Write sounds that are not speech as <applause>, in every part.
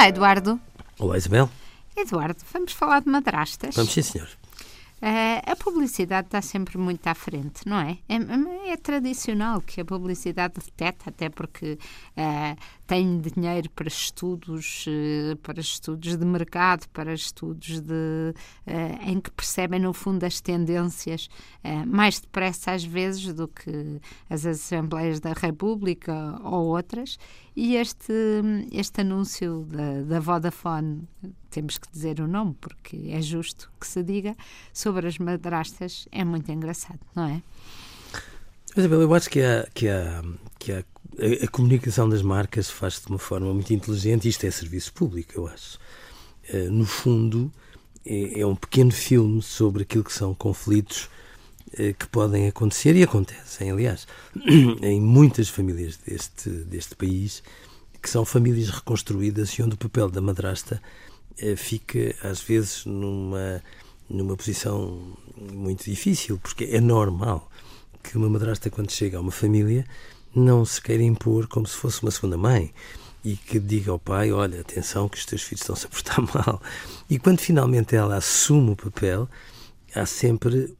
Olá, Eduardo. Olá, Isabel. Eduardo, vamos falar de madrastas? Vamos, sim, senhor. Uh, a publicidade está sempre muito à frente, não é? É, é tradicional que a publicidade detecta, até porque uh, tem dinheiro para estudos, uh, para estudos de mercado, para estudos de, em que percebem, no fundo, as tendências mais depressa, às vezes, do que as Assembleias da República ou outras. E este, este anúncio da, da Vodafone, temos que dizer o nome, porque é justo que se diga, sobre as madrastas, é muito engraçado, não é? Isabel, eu acho que, há, que, há, que a, a comunicação das marcas faz-se de uma forma muito inteligente isto é serviço público, eu acho. Uh, no fundo, é, é, um pequeno filme sobre aquilo que são conflitos que podem acontecer e acontecem, aliás, <clears throat> em muitas famílias deste, deste país, que são famílias reconstruídas e onde o papel da madrasta uh, fica, às vezes, numa, numa posição muito difícil, porque é normal que uma madrasta, quando chega a uma família, não se queira impor como se fosse uma segunda mãe e que diga ao pai: Olha, atenção, que os teus filhos estão-se a portar <laughs> mal. E quando finalmente ela assume o papel, há sempre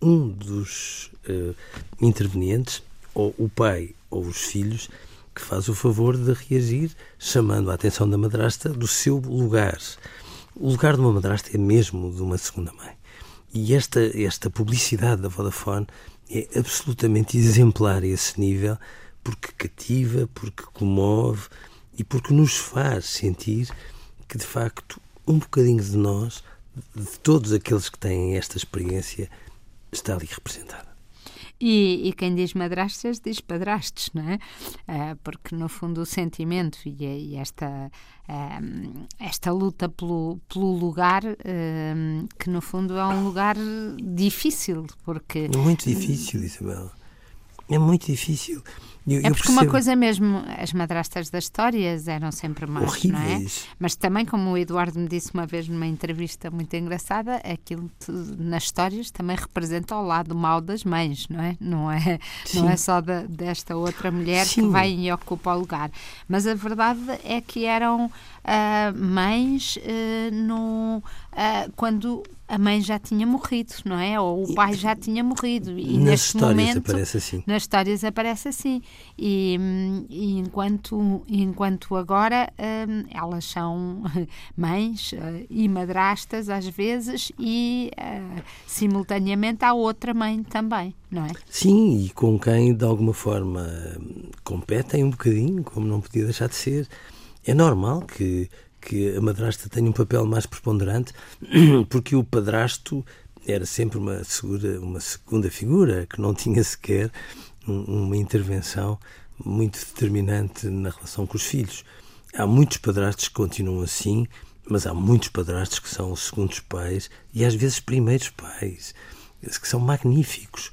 um dos uh, intervenientes, ou o pai ou os filhos, que faz o favor de reagir, chamando a atenção da madrasta do seu lugar. O lugar de uma madrasta é mesmo de uma segunda mãe. E esta, esta publicidade da Vodafone é absolutamente exemplar a esse nível, porque cativa, porque comove e porque nos faz sentir que, de facto, um bocadinho de nós, de todos aqueles que têm esta experiência, está ali representada. E, e, quem diz madrastas diz padrastos, não é? Uh, porque no fundo o sentimento e, e esta, uh, esta luta pelo, pelo lugar, uh, que no fundo é um lugar difícil, porque... Muito difícil, Isabel. É muito difícil. Eu, é porque uma coisa mesmo, as madrastas das histórias eram sempre más, Horríveis. não é? Mas também, como o Eduardo me disse uma vez numa entrevista muito engraçada, aquilo nas histórias também representa o lado mau das mães, não é? Não é, não é só da, desta outra mulher Sim. que vai e ocupa o lugar. Mas a verdade é que eram uh, mães uh, no, uh, quando a mãe já tinha morrido, não é? Ou o pai já tinha morrido. E nas neste histórias momento, aparece assim. Nas histórias aparece assim. E, e enquanto, enquanto agora um, elas são <laughs> mães uh, e madrastas às vezes e uh, simultaneamente há outra mãe também, não é? Sim, e com quem de alguma forma competem um bocadinho, como não podia deixar de ser. É normal que que a madrasta tenha um papel mais preponderante, <clears throat> porque o padrasto era sempre uma, segura, uma segunda figura que não tinha sequer uma intervenção muito determinante na relação com os filhos. Há muitos padrastos que continuam assim, mas há muitos padrastos que são os segundos pais e às vezes primeiros pais, que são magníficos.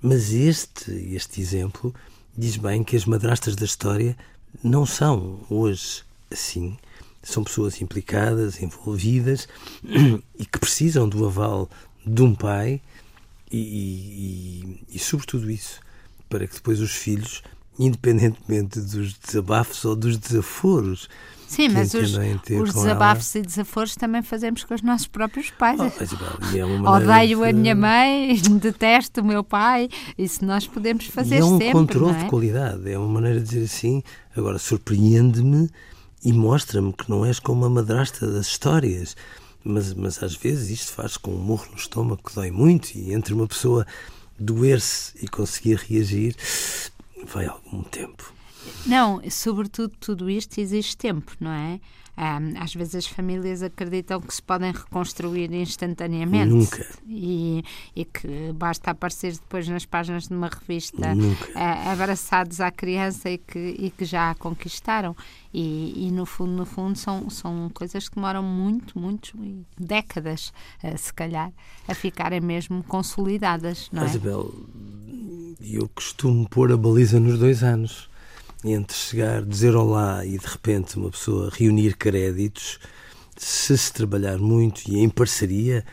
Mas este, este exemplo diz bem que as madrastas da história não são hoje assim são pessoas implicadas, envolvidas <clears throat> e que precisam do aval de um pai e, e, e, sobretudo isso, para que depois os filhos, independentemente dos desabafos ou dos desaforos, Sim, mas os, os desabafos ela. e desaforos também fazemos com os nossos próprios pais. Oh, é <laughs> Odeio de... a minha mãe, <laughs> detesto o meu pai. Isso nós podemos fazer e é um sempre. controle é? de qualidade, é uma maneira de dizer assim. Agora, surpreende-me e mostra-me que não és como uma madrasta das histórias. Mas, mas às vezes isto faz com um murro no estômago que dói muito e entre uma pessoa doer-se e conseguir reagir vai algum tempo. Não, sobretudo tudo isto exige tempo, não é? Às vezes as famílias acreditam que se podem reconstruir instantaneamente. Nunca. E, e que basta aparecer depois nas páginas de uma revista uh, abraçados à criança e que, e que já a conquistaram. E, e, no fundo, no fundo, são, são coisas que demoram muito, muito, décadas, uh, se calhar, a ficarem mesmo consolidadas, não é? Isabel, eu costumo pôr a baliza nos dois anos entre chegar, dizer olá e de repente uma pessoa reunir créditos, se se trabalhar muito e em parceria,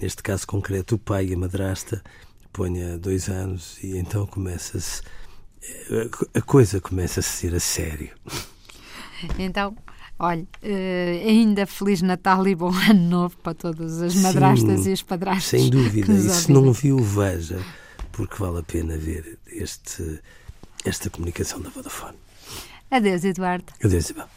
neste caso concreto o pai e a madrasta, ponha dois anos e então começa-se a coisa começa a ser a sério. Então, Olha, uh, ainda Feliz Natal e bom Ano Novo para todas as madrastas Sim, e os padrastos. Sem dúvida. E se não viu, veja, porque vale a pena ver este, esta comunicação da Vodafone. Adeus, Eduardo. Adeus, Isabel.